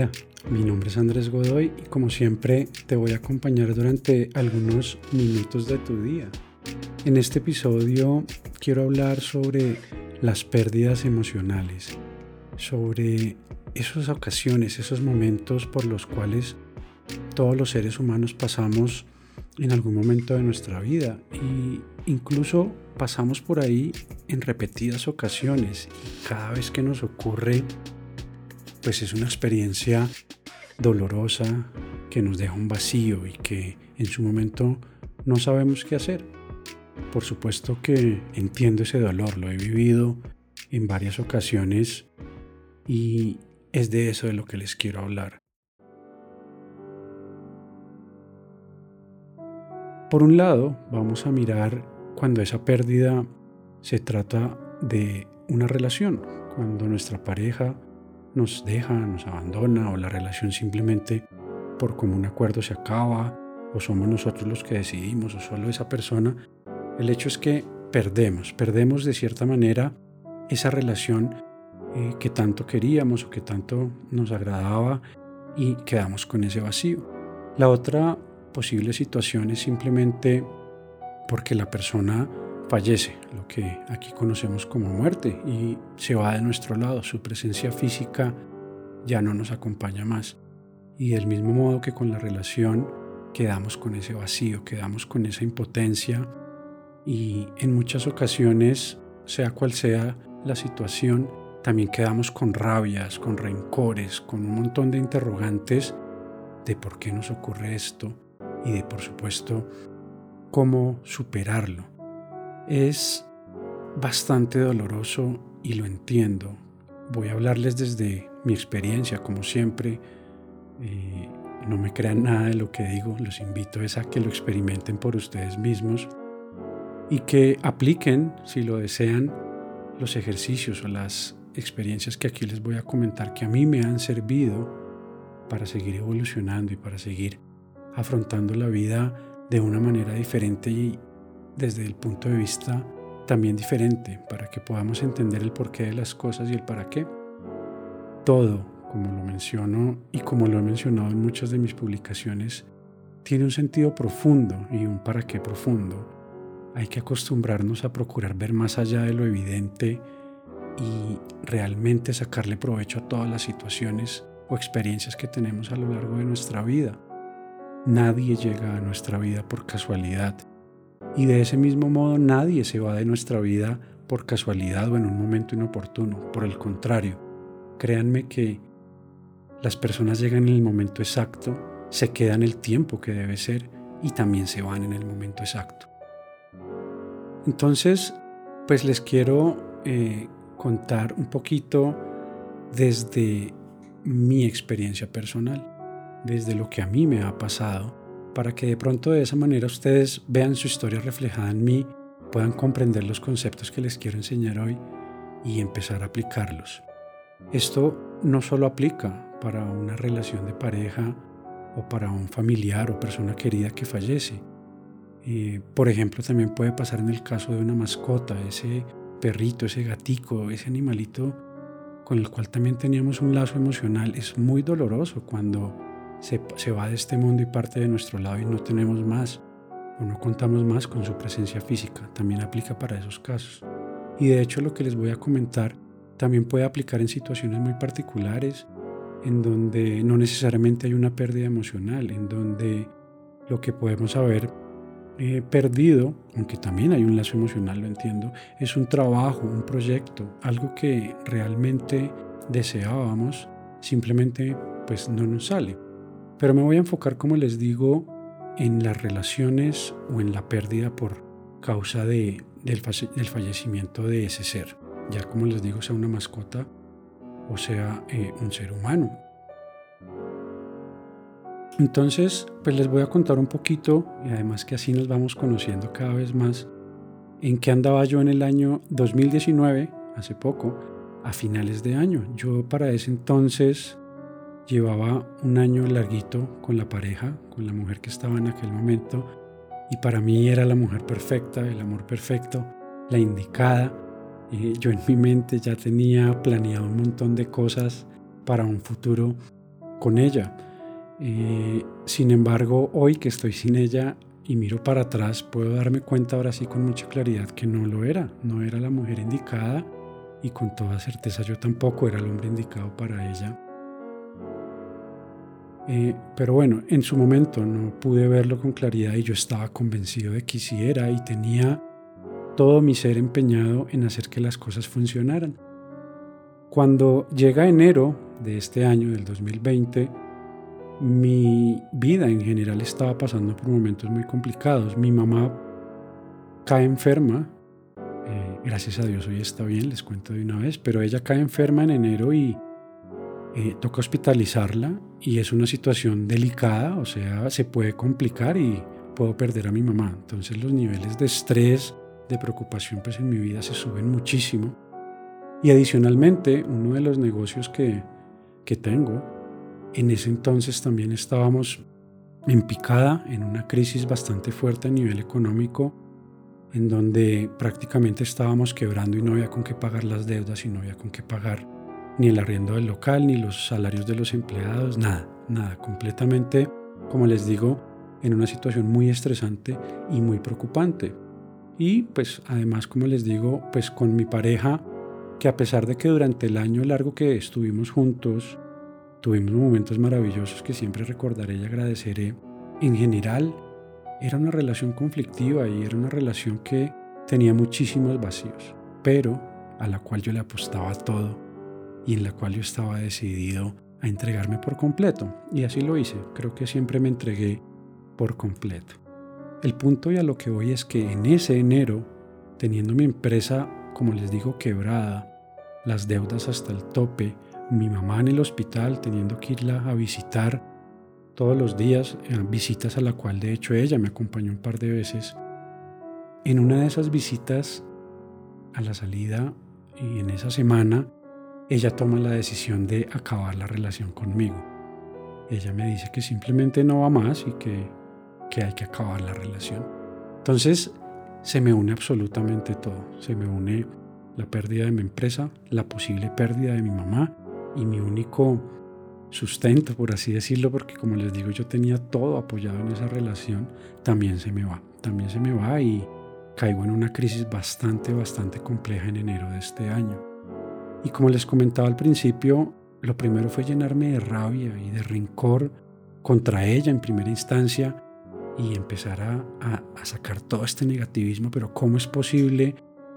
Hola, mi nombre es Andrés Godoy y como siempre te voy a acompañar durante algunos minutos de tu día. En este episodio quiero hablar sobre las pérdidas emocionales, sobre esas ocasiones, esos momentos por los cuales todos los seres humanos pasamos en algún momento de nuestra vida y incluso pasamos por ahí en repetidas ocasiones y cada vez que nos ocurre pues es una experiencia dolorosa que nos deja un vacío y que en su momento no sabemos qué hacer. Por supuesto que entiendo ese dolor, lo he vivido en varias ocasiones y es de eso de lo que les quiero hablar. Por un lado, vamos a mirar cuando esa pérdida se trata de una relación, cuando nuestra pareja nos deja, nos abandona o la relación simplemente por común acuerdo se acaba o somos nosotros los que decidimos o solo esa persona, el hecho es que perdemos, perdemos de cierta manera esa relación eh, que tanto queríamos o que tanto nos agradaba y quedamos con ese vacío. La otra posible situación es simplemente porque la persona fallece, lo que aquí conocemos como muerte, y se va de nuestro lado, su presencia física ya no nos acompaña más. Y del mismo modo que con la relación, quedamos con ese vacío, quedamos con esa impotencia y en muchas ocasiones, sea cual sea la situación, también quedamos con rabias, con rencores, con un montón de interrogantes de por qué nos ocurre esto y de, por supuesto, cómo superarlo. Es bastante doloroso y lo entiendo. Voy a hablarles desde mi experiencia, como siempre. Eh, no me crean nada de lo que digo, los invito a que lo experimenten por ustedes mismos y que apliquen, si lo desean, los ejercicios o las experiencias que aquí les voy a comentar que a mí me han servido para seguir evolucionando y para seguir afrontando la vida de una manera diferente y desde el punto de vista también diferente para que podamos entender el porqué de las cosas y el para qué. Todo, como lo menciono y como lo he mencionado en muchas de mis publicaciones, tiene un sentido profundo y un para qué profundo. Hay que acostumbrarnos a procurar ver más allá de lo evidente y realmente sacarle provecho a todas las situaciones o experiencias que tenemos a lo largo de nuestra vida. Nadie llega a nuestra vida por casualidad y de ese mismo modo nadie se va de nuestra vida por casualidad o en un momento inoportuno. Por el contrario, créanme que las personas llegan en el momento exacto, se quedan el tiempo que debe ser y también se van en el momento exacto. Entonces, pues les quiero eh, contar un poquito desde mi experiencia personal, desde lo que a mí me ha pasado para que de pronto de esa manera ustedes vean su historia reflejada en mí, puedan comprender los conceptos que les quiero enseñar hoy y empezar a aplicarlos. Esto no solo aplica para una relación de pareja o para un familiar o persona querida que fallece. Eh, por ejemplo, también puede pasar en el caso de una mascota, ese perrito, ese gatico, ese animalito con el cual también teníamos un lazo emocional. Es muy doloroso cuando se, va de este mundo y parte de nuestro lado y no tenemos más o no contamos más con su presencia física. También aplica para esos casos. Y de hecho lo que les voy a comentar también puede aplicar en situaciones muy particulares en donde no necesariamente hay una pérdida emocional, en donde lo que podemos haber eh, perdido, aunque también hay un lazo emocional, lo entiendo, es un trabajo, un proyecto, algo que realmente deseábamos, simplemente pues no nos sale. Pero me voy a enfocar, como les digo, en las relaciones o en la pérdida por causa de, del, fallecimiento de ese ser. Ya como les digo, sea una mascota o sea eh, un ser humano. Entonces, pues les voy a contar un poquito, y además que así nos vamos conociendo cada vez más, en qué andaba yo en el año 2019, hace poco, a finales de año. Yo para ese entonces Llevaba un año larguito con la pareja, con la mujer que estaba en aquel momento, y para mí era la mujer perfecta, el amor perfecto, la indicada. yo en mi mente ya tenía planeado un montón de cosas para un futuro con ella. Eh, sin embargo, hoy que estoy sin ella y miro para atrás, puedo darme cuenta ahora sí con mucha claridad que no lo era, no era la mujer indicada y con toda certeza yo tampoco era el hombre indicado para ella. Eh, pero bueno, en su momento no pude verlo con claridad y yo estaba convencido de que sí era y tenía todo mi ser empeñado en hacer que las cosas funcionaran. Cuando llega enero de este año, del 2020, mi vida en general estaba pasando por momentos muy complicados. Mi mamá cae enferma, eh, gracias a Dios hoy está bien, les cuento de una vez, pero ella cae enferma en enero y eh, toca hospitalizarla y es una situación delicada, o sea, se puede complicar y puedo perder a mi mamá. Entonces los niveles de estrés, de preocupación pues en mi vida se suben muchísimo. Y adicionalmente, uno de los negocios que, que tengo, en ese entonces también estábamos en picada, en una crisis bastante fuerte a nivel económico, en donde prácticamente estábamos quebrando y no había con qué pagar las deudas y no había con qué pagar ni el arriendo del local, ni los salarios de los empleados, nada, nada, completamente, como les digo, en una situación muy estresante y muy preocupante. Y pues además, como les digo, pues con mi pareja, que a pesar de que durante el año largo que estuvimos juntos, tuvimos momentos maravillosos que siempre recordaré y agradeceré, en general era una relación conflictiva y era una relación que tenía muchísimos vacíos, pero a la cual yo le apostaba todo y en la cual yo estaba decidido a entregarme por completo. Y así lo hice. Creo que siempre me entregué por completo. El punto y a lo que voy es que en ese enero, teniendo mi empresa, como les digo, quebrada, las deudas hasta el tope, mi mamá en el hospital teniendo que irla a visitar todos los días, eh, visitas a la cual de hecho ella me acompañó un par de veces. En una de esas visitas a la salida y en esa semana, ella toma la decisión de acabar la relación conmigo. Ella me dice que simplemente no va más y que, que hay que acabar la relación. Entonces se me une absolutamente todo. Se me une la pérdida de mi empresa, la posible pérdida de mi mamá y mi único sustento, por así decirlo, porque como les digo, yo tenía todo apoyado en esa relación, también se me va. También se me va y caigo en una crisis bastante, bastante compleja en enero de este año. Y como les comentaba al principio, lo primero fue llenarme de rabia y de rencor contra ella en primera instancia y empezar a, sacar todo este negativismo, pero ¿cómo es posible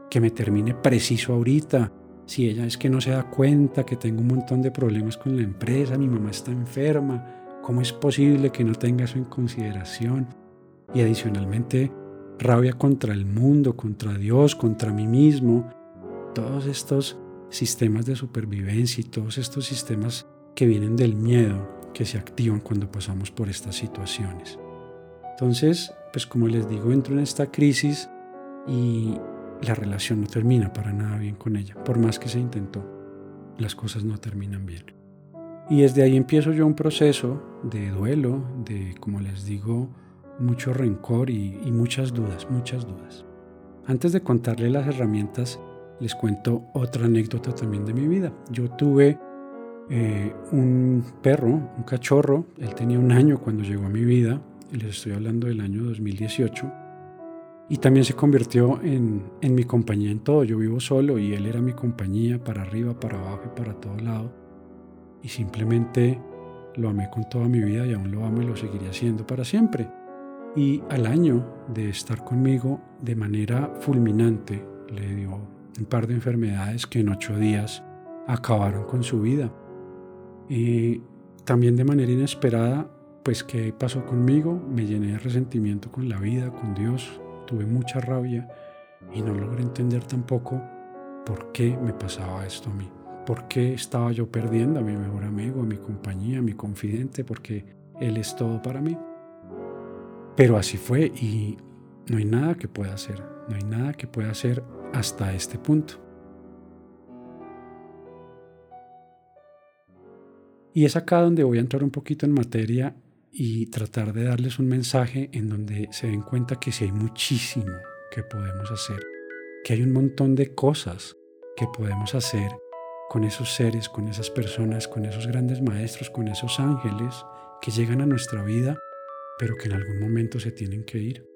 que me termine preciso ahorita? Si ella es que no se da cuenta que tengo un montón de problemas con la empresa, mi mamá está enferma, ¿cómo es posible que no tenga eso en consideración? Y adicionalmente, rabia contra el mundo, contra Dios, contra mí mismo. Todos estos sistemas de supervivencia y todos estos sistemas que vienen del miedo que se activan cuando pasamos por estas situaciones. Entonces, pues como les digo, entro en esta crisis y la relación no termina para nada bien con ella. Por más que se intentó, las cosas no terminan bien. Y desde ahí empiezo yo un proceso de duelo, de, como les digo, mucho rencor y, y muchas dudas, muchas dudas. Antes de contarle las herramientas les cuento otra anécdota también de mi vida. Yo tuve eh, un perro, un cachorro, él tenía un año cuando llegó a mi vida, les estoy hablando del año 2018, y también se convirtió en, en mi compañía en todo. Yo vivo solo y él era mi compañía para arriba, para abajo y para todo lado. Y simplemente lo amé con toda mi vida y aún lo amo y lo seguiré haciendo para siempre. Y al año de estar conmigo de manera fulminante, le dio un par de enfermedades que en ocho días acabaron con su vida. Y también de manera inesperada, pues qué pasó conmigo, me llené de resentimiento con la vida, con Dios, tuve mucha rabia y no logré entender tampoco por qué me pasaba esto a mí, por qué estaba yo perdiendo a mi mejor amigo, a mi compañía, a mi confidente, porque Él es todo para mí. Pero así fue y no hay nada que pueda hacer, no hay nada que pueda hacer hasta este punto. Y es acá donde voy a entrar un poquito en materia y tratar de darles un mensaje en donde se den cuenta que sí hay muchísimo que podemos hacer, que hay un montón de cosas que podemos hacer con esos seres, con esas personas, con esos grandes maestros, con esos ángeles que llegan a nuestra vida, pero que en algún momento se tienen que ir.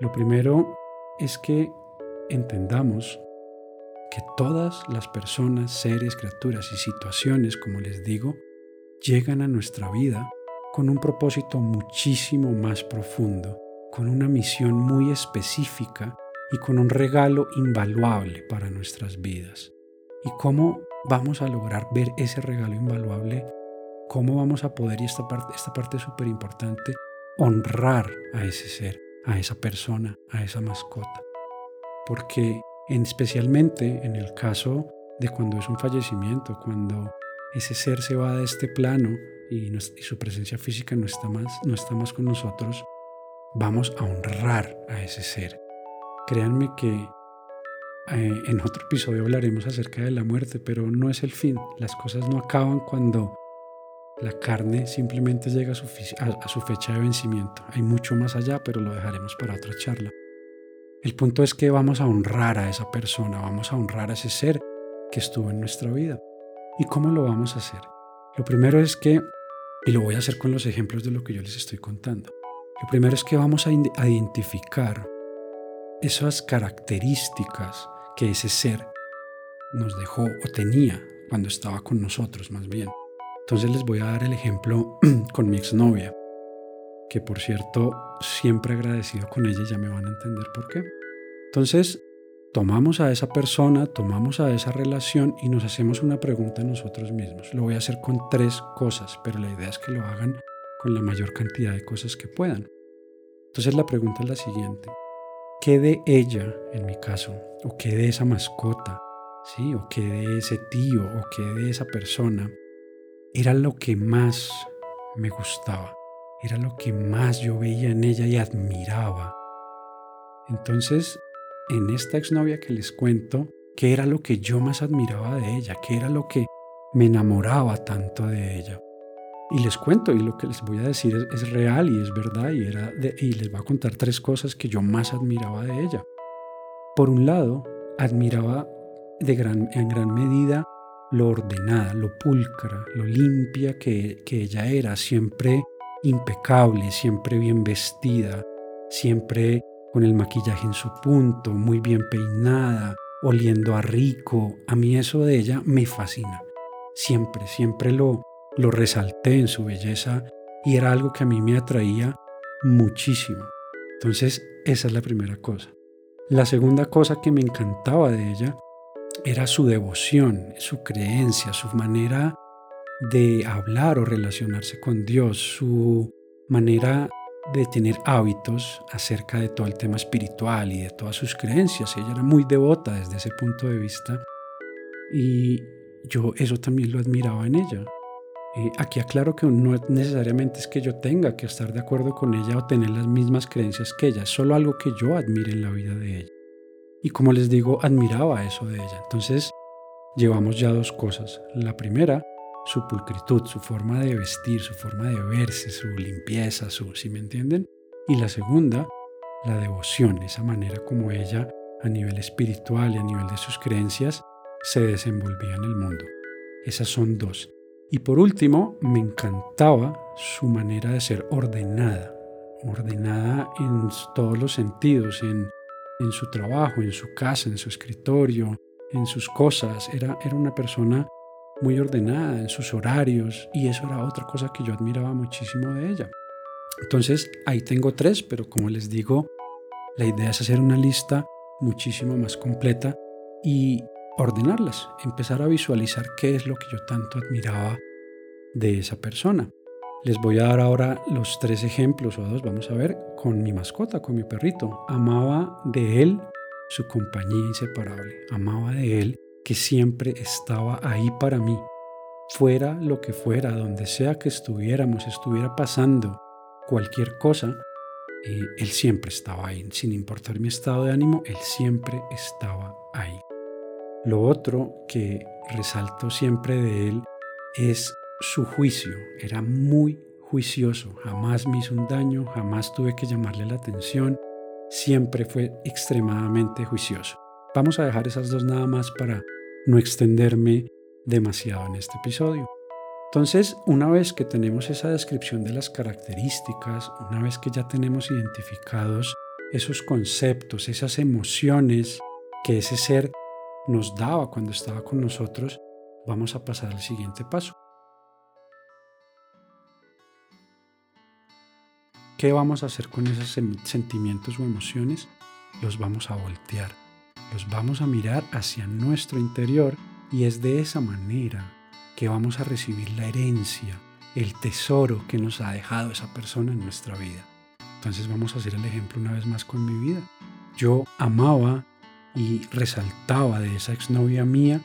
Lo primero es que entendamos que todas las personas, seres, criaturas y situaciones, como les digo, llegan a nuestra vida con un propósito muchísimo más profundo, con una misión muy específica y con un regalo invaluable para nuestras vidas. ¿Y cómo vamos a lograr ver ese regalo invaluable? ¿Cómo vamos a poder, y esta parte, esta parte es súper importante, honrar a ese ser, a esa persona, a esa mascota? Porque en, especialmente en el caso de cuando es un fallecimiento, cuando ese ser se va de este plano y, y su presencia física no está, más, no está más con nosotros, vamos a honrar a ese ser. Créanme que eh, en otro episodio hablaremos acerca de la muerte, pero no es el fin. Las cosas no acaban cuando la carne simplemente llega a su, a su fecha de vencimiento. Hay mucho más allá, pero lo dejaremos para otra charla. El punto es que vamos a honrar a esa persona, vamos a honrar a ese ser que estuvo en nuestra vida. ¿Y cómo lo vamos a hacer? Lo primero es que, y lo voy a hacer con los ejemplos de lo que yo les estoy contando, lo primero es que vamos a identificar esas características que ese ser nos dejó o tenía cuando estaba con nosotros más bien. Entonces les voy a dar el ejemplo con mi exnovia, que por cierto siempre agradecido con ella, ya me van a entender por qué. Entonces tomamos a esa persona, tomamos a esa relación y nos hacemos una pregunta a nosotros mismos. Lo voy a hacer con tres cosas, pero la idea es que lo hagan con la mayor cantidad de cosas que puedan. Entonces la pregunta es la siguiente qué de ella, en mi caso, o qué de esa mascota, ¿sí? o qué de ese tío, o qué de esa persona, era lo que más me gustaba, era lo que más yo veía en ella y admiraba. Entonces, en esta exnovia que les cuento, ¿qué era lo que yo más admiraba de ella? ¿Qué era lo que me enamoraba tanto de ella? Y les cuento, y lo que les voy a decir es, real y es verdad, y, era y les voy a contar tres cosas que yo más admiraba de ella. Por un lado, admiraba de gran, en gran medida lo ordenada, lo pulcra, lo limpia que ella era, siempre impecable, siempre bien vestida, siempre con el maquillaje en su punto, muy bien peinada, oliendo a rico. A mí eso de ella me fascina. Siempre, siempre lo, lo resalté en su belleza y era algo que a mí me atraía muchísimo. Entonces, esa es la primera cosa. La segunda cosa que me encantaba de ella era su devoción, su creencia, su manera de hablar o relacionarse con Dios, su manera de tener hábitos acerca de todo el tema espiritual y de todas sus creencias. Ella era muy devota desde ese punto de vista y yo eso también lo admiraba en ella. Eh, aquí aclaro que no necesariamente es que yo tenga que estar de acuerdo con ella o tener las mismas creencias que ella, solo algo que yo admire en la vida de ella. Y como les digo, admiraba eso de ella. Entonces, llevamos ya dos cosas. La primera, su pulcritud, su forma de vestir, su forma de verse, su limpieza, su, si me entienden? Y la segunda, la devoción, esa manera como ella a nivel espiritual y a nivel de sus creencias se desenvolvía en el mundo. Esas son dos. Y por último, me encantaba su manera de ser ordenada, ordenada en todos los sentidos, en, su trabajo, en su casa, en su escritorio, en sus cosas. Era, era una persona muy ordenada en sus horarios y eso era otra cosa que yo admiraba muchísimo de ella. Entonces, ahí tengo tres, pero como les digo, la idea es hacer una lista muchísimo más completa y ordenarlas, empezar a visualizar qué es lo que yo tanto admiraba de esa persona. Les voy a dar ahora los tres ejemplos o dos, vamos a ver, con mi mascota, con mi perrito. Amaba de él su compañía inseparable, amaba de él que siempre estaba ahí para mí, fuera lo que fuera, donde sea que estuviéramos, estuviera pasando cualquier cosa, eh, él siempre estaba ahí, sin importar mi estado de ánimo, él siempre estaba ahí. Lo otro que resalto siempre de él es su juicio. Era muy juicioso, jamás me hizo un daño, jamás tuve que llamarle la atención, siempre fue extremadamente juicioso. Vamos a dejar esas dos nada más para no extenderme demasiado en este episodio. Entonces, una vez que tenemos esa descripción de las características, una vez que ya tenemos identificados esos conceptos, esas emociones que ese ser nos daba cuando estaba con nosotros, vamos a pasar al siguiente paso. ¿Qué vamos a hacer con esos sentimientos o emociones? Los vamos a voltear, los vamos a mirar hacia nuestro interior y es de esa manera que vamos a recibir la herencia, el tesoro que nos ha dejado esa persona en nuestra vida. Entonces vamos a hacer el ejemplo una vez más con mi vida. Yo amaba y resaltaba de esa exnovia mía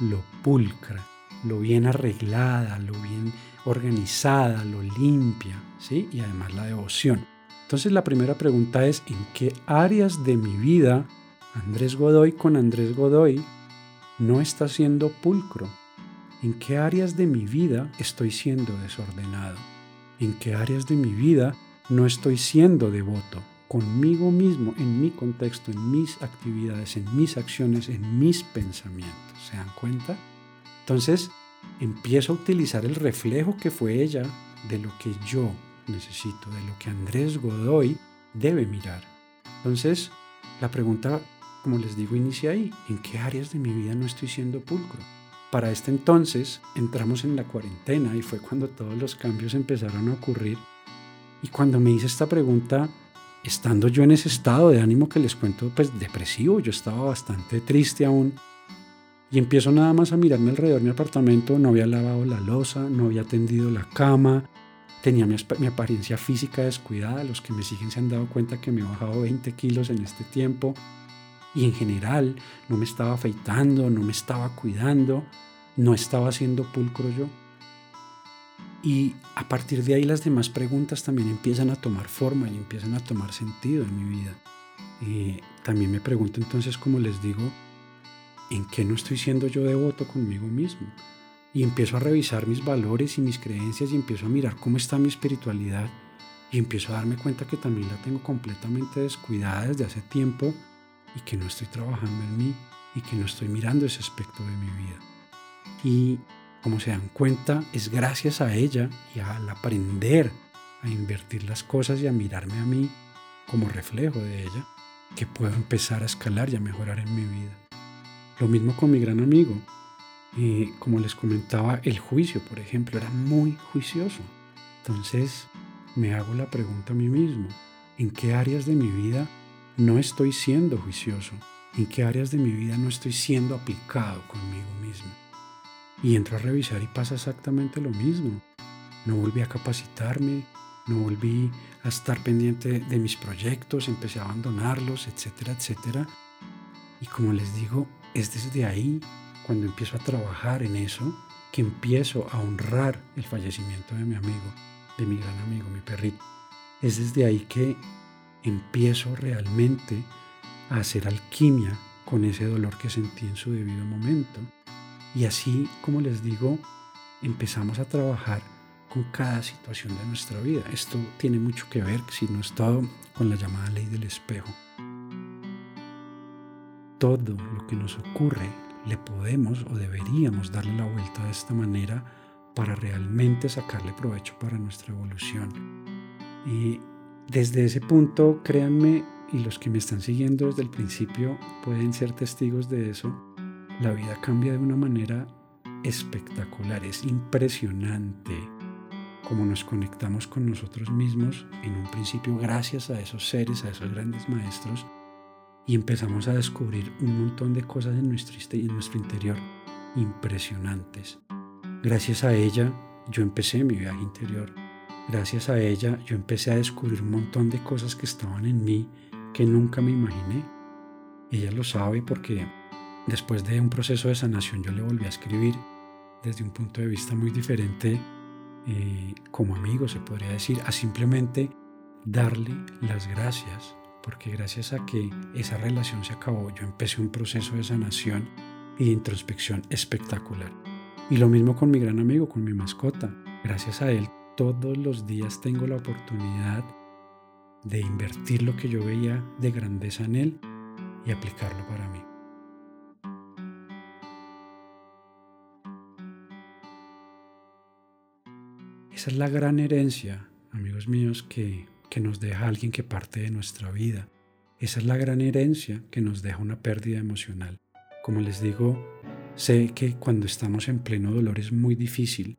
lo pulcra, lo bien arreglada, lo bien organizada, lo limpia, ¿sí? Y además la devoción. Entonces la primera pregunta es, ¿en qué áreas de mi vida Andrés Godoy con Andrés Godoy no está siendo pulcro? ¿En qué áreas de mi vida estoy siendo desordenado? ¿En qué áreas de mi vida no estoy siendo devoto? conmigo mismo, en mi contexto, en mis actividades, en mis acciones, en mis pensamientos. ¿Se dan cuenta? Entonces, empiezo a utilizar el reflejo que fue ella de lo que yo necesito, de lo que Andrés Godoy debe mirar. Entonces, la pregunta, como les digo, inicia ahí. ¿En qué áreas de mi vida no estoy siendo pulcro? Para este entonces entramos en la cuarentena y fue cuando todos los cambios empezaron a ocurrir. Y cuando me hice esta pregunta, estando yo en ese estado de ánimo que les cuento, pues depresivo, yo estaba bastante triste aún. Y empiezo nada más a mirarme alrededor de mi apartamento, no había lavado la losa, no había tendido la cama, tenía mi, mi, apariencia física descuidada, los que me siguen se han dado cuenta que me he bajado 20 kilos en este tiempo y en general no me estaba afeitando, no me estaba cuidando, no estaba haciendo pulcro yo. Y a partir de ahí las demás preguntas también empiezan a tomar forma y empiezan a tomar sentido en mi vida. Y también me pregunto entonces, como les digo, ¿en qué no estoy siendo yo devoto conmigo mismo? Y empiezo a revisar mis valores y mis creencias y empiezo a mirar cómo está mi espiritualidad y empiezo a darme cuenta que también la tengo completamente descuidada desde hace tiempo y que no estoy trabajando en mí y que no estoy mirando ese aspecto de mi vida. Y como se dan cuenta, es gracias a ella y al aprender a invertir las cosas y a mirarme a mí como reflejo de ella, que puedo empezar a escalar y a mejorar en mi vida. Lo mismo con mi gran amigo. Y como les comentaba, el juicio, por ejemplo, era muy juicioso. Entonces me hago la pregunta a mí mismo, ¿en qué áreas de mi vida no estoy siendo juicioso? ¿En qué áreas de mi vida no estoy siendo aplicado conmigo mismo? Y entro a revisar y pasa exactamente lo mismo. No volví a capacitarme, no volví a estar pendiente de mis proyectos, empecé a abandonarlos, etcétera, etcétera. Y como les digo, es desde ahí, cuando empiezo a trabajar en eso, que empiezo a honrar el fallecimiento de mi amigo, de mi gran amigo, mi perrito. Es desde ahí que empiezo realmente a hacer alquimia con ese dolor que sentí en su debido momento y así, como les digo, empezamos a trabajar con cada situación de nuestra vida. Esto tiene mucho que ver, si no es todo, con la llamada ley del espejo. Todo lo que nos ocurre le podemos o deberíamos darle la vuelta de esta manera para realmente sacarle provecho para nuestra evolución. Y desde ese punto, créanme, y los que me están siguiendo desde el principio pueden ser testigos de eso, la vida cambia de una manera espectacular, es impresionante cómo nos conectamos con nosotros mismos en un principio gracias a esos seres, a esos grandes maestros y empezamos a descubrir un montón de cosas en nuestro, en nuestro interior impresionantes. Gracias a ella yo empecé mi viaje interior. Gracias a ella yo empecé a descubrir un montón de cosas que estaban en mí que nunca me imaginé. Ella lo sabe porque Después de un proceso de sanación yo le volví a escribir desde un punto de vista muy diferente, eh, como amigo se podría decir, a simplemente darle las gracias, porque gracias a que esa relación se acabó, yo empecé un proceso de sanación y de introspección espectacular. Y lo mismo con mi gran amigo, con mi mascota. Gracias a él todos los días tengo la oportunidad de invertir lo que yo veía de grandeza en él y aplicarlo para mí. Esa es la gran herencia, amigos míos, que, que nos deja alguien que parte de nuestra vida. Esa es la gran herencia que nos deja una pérdida emocional. Como les digo, sé que cuando estamos en pleno dolor es muy difícil,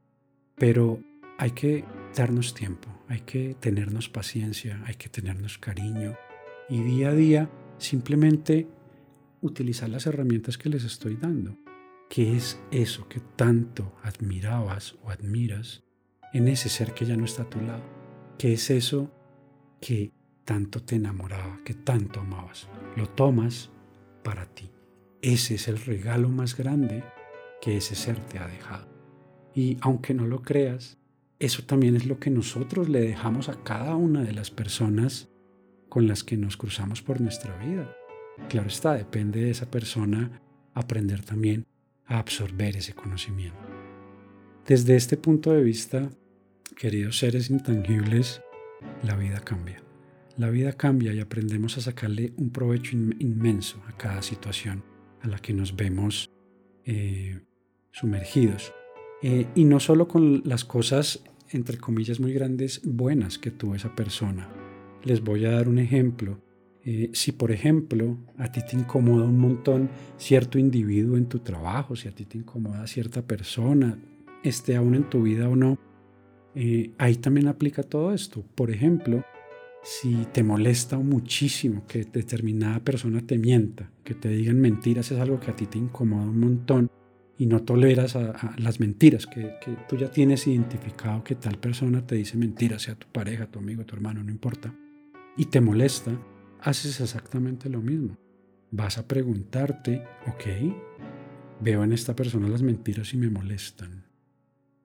pero hay que darnos tiempo, hay que tenernos paciencia, hay que tenernos cariño y día a día simplemente utilizar las herramientas que les estoy dando. ¿Qué es eso que tanto admirabas o admiras en ese ser que ya no está a tu lado? ¿Qué es eso que tanto te enamoraba, que tanto amabas? Lo tomas para ti. Ese es el regalo más grande que ese ser te ha dejado. Y aunque no lo creas, eso también es lo que nosotros le dejamos a cada una de las personas con las que nos cruzamos por nuestra vida. Claro está, depende de esa persona aprender también a absorber ese conocimiento. Desde este punto de vista, queridos seres intangibles, la vida cambia. La vida cambia y aprendemos a sacarle un provecho inmenso a cada situación a la que nos vemos eh, sumergidos. Eh, y no solo con las cosas entre comillas, muy grandes buenas que tuvo esa persona. Les voy a dar un ejemplo. Eh, si, por ejemplo, a ti te incomoda un montón cierto individuo en tu trabajo, si a ti te incomoda cierta persona, esté aún en tu vida o no, eh, ahí también aplica todo esto. Por ejemplo, si te molesta muchísimo que determinada persona te mienta, que te digan mentiras, es algo que a ti te incomoda un montón y no toleras las mentiras, que, que, tú ya tienes identificado que tal persona te dice mentiras, sea tu pareja, tu amigo, tu hermano, no importa, y te molesta, haces exactamente lo mismo. Vas a preguntarte, ok, veo en esta persona las mentiras y me molestan.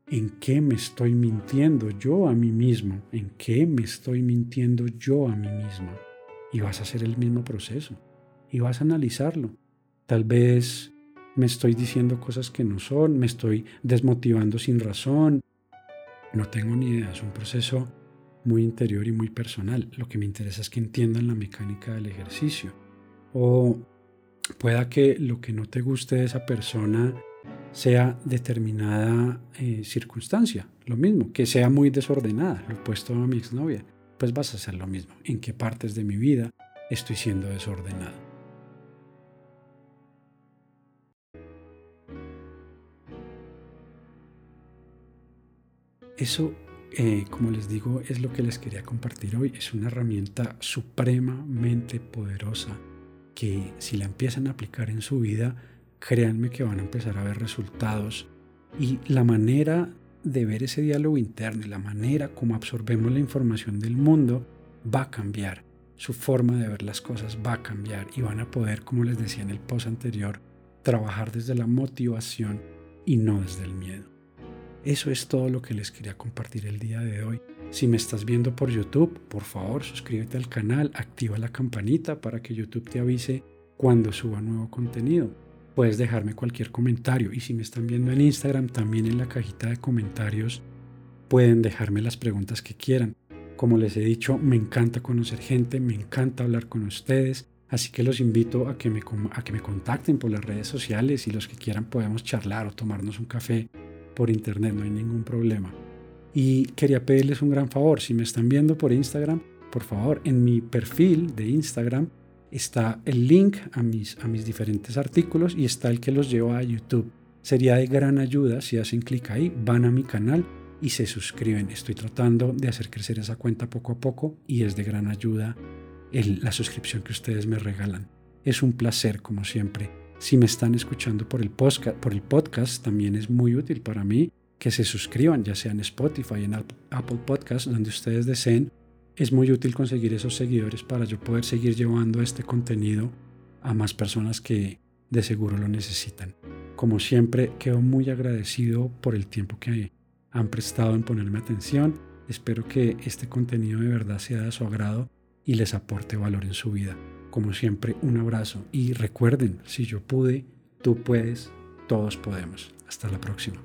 ¿En qué me estoy mintiendo yo a mí mismo? ¿En qué me estoy mintiendo yo a mí mismo? Y vas a hacer el mismo proceso y vas a analizarlo. Tal vez me estoy diciendo cosas que no son, me estoy desmotivando sin razón. No tengo ni idea, es un proceso muy interior y muy personal. Lo que me interesa es que entiendan la mecánica del ejercicio. O pueda que lo que no te guste de esa persona sea determinada eh, circunstancia, lo mismo, que sea muy desordenada, lo opuesto a mi exnovia, pues vas a hacer lo mismo. ¿En qué partes de mi vida estoy siendo desordenado? Eso, eh, como les digo, es lo que les quería compartir hoy. Es una herramienta supremamente poderosa que si la empiezan a aplicar en su vida, créanme que van a empezar a ver resultados. Y la manera de ver ese diálogo interno y la manera como absorbemos la información del mundo va a cambiar. Su forma de ver las cosas va a cambiar y van a poder, como les decía en el post anterior, trabajar desde la motivación y no desde el miedo. Eso es todo lo que les quería compartir el día de hoy. Si me estás viendo por YouTube, por favor suscríbete al canal, activa la campanita para que YouTube te avise cuando suba nuevo contenido. Puedes dejarme cualquier comentario y si me están viendo en Instagram, también en la cajita de comentarios pueden dejarme las preguntas que quieran. Como les he dicho, me encanta conocer gente, me encanta hablar con ustedes, así que los invito a que me, a que me contacten por las redes sociales y los que quieran podemos charlar o tomarnos un café por internet, no hay ningún problema. Y quería pedirles un gran favor, si me están viendo por Instagram, por favor, en mi perfil de Instagram está el link a mis, a mis diferentes artículos y está el que los lleva a YouTube. Sería de gran ayuda si hacen clic ahí, van a mi canal y se suscriben. Estoy tratando de hacer crecer esa cuenta poco a poco y es de gran ayuda el, la suscripción que ustedes me regalan. Es un placer, como siempre, si me están escuchando por el, podcast, también es muy útil para mí que se suscriban, ya sea en Spotify, en Apple Podcast, donde ustedes deseen. Es muy útil conseguir esos seguidores para yo poder seguir llevando este contenido a más personas que de seguro lo necesitan. Como siempre, quedo muy agradecido por el tiempo que han prestado en ponerme atención. Espero que este contenido de verdad sea de su agrado y les aporte valor en su vida. Como siempre, un abrazo y recuerden, si yo pude, tú puedes, todos podemos. Hasta la próxima.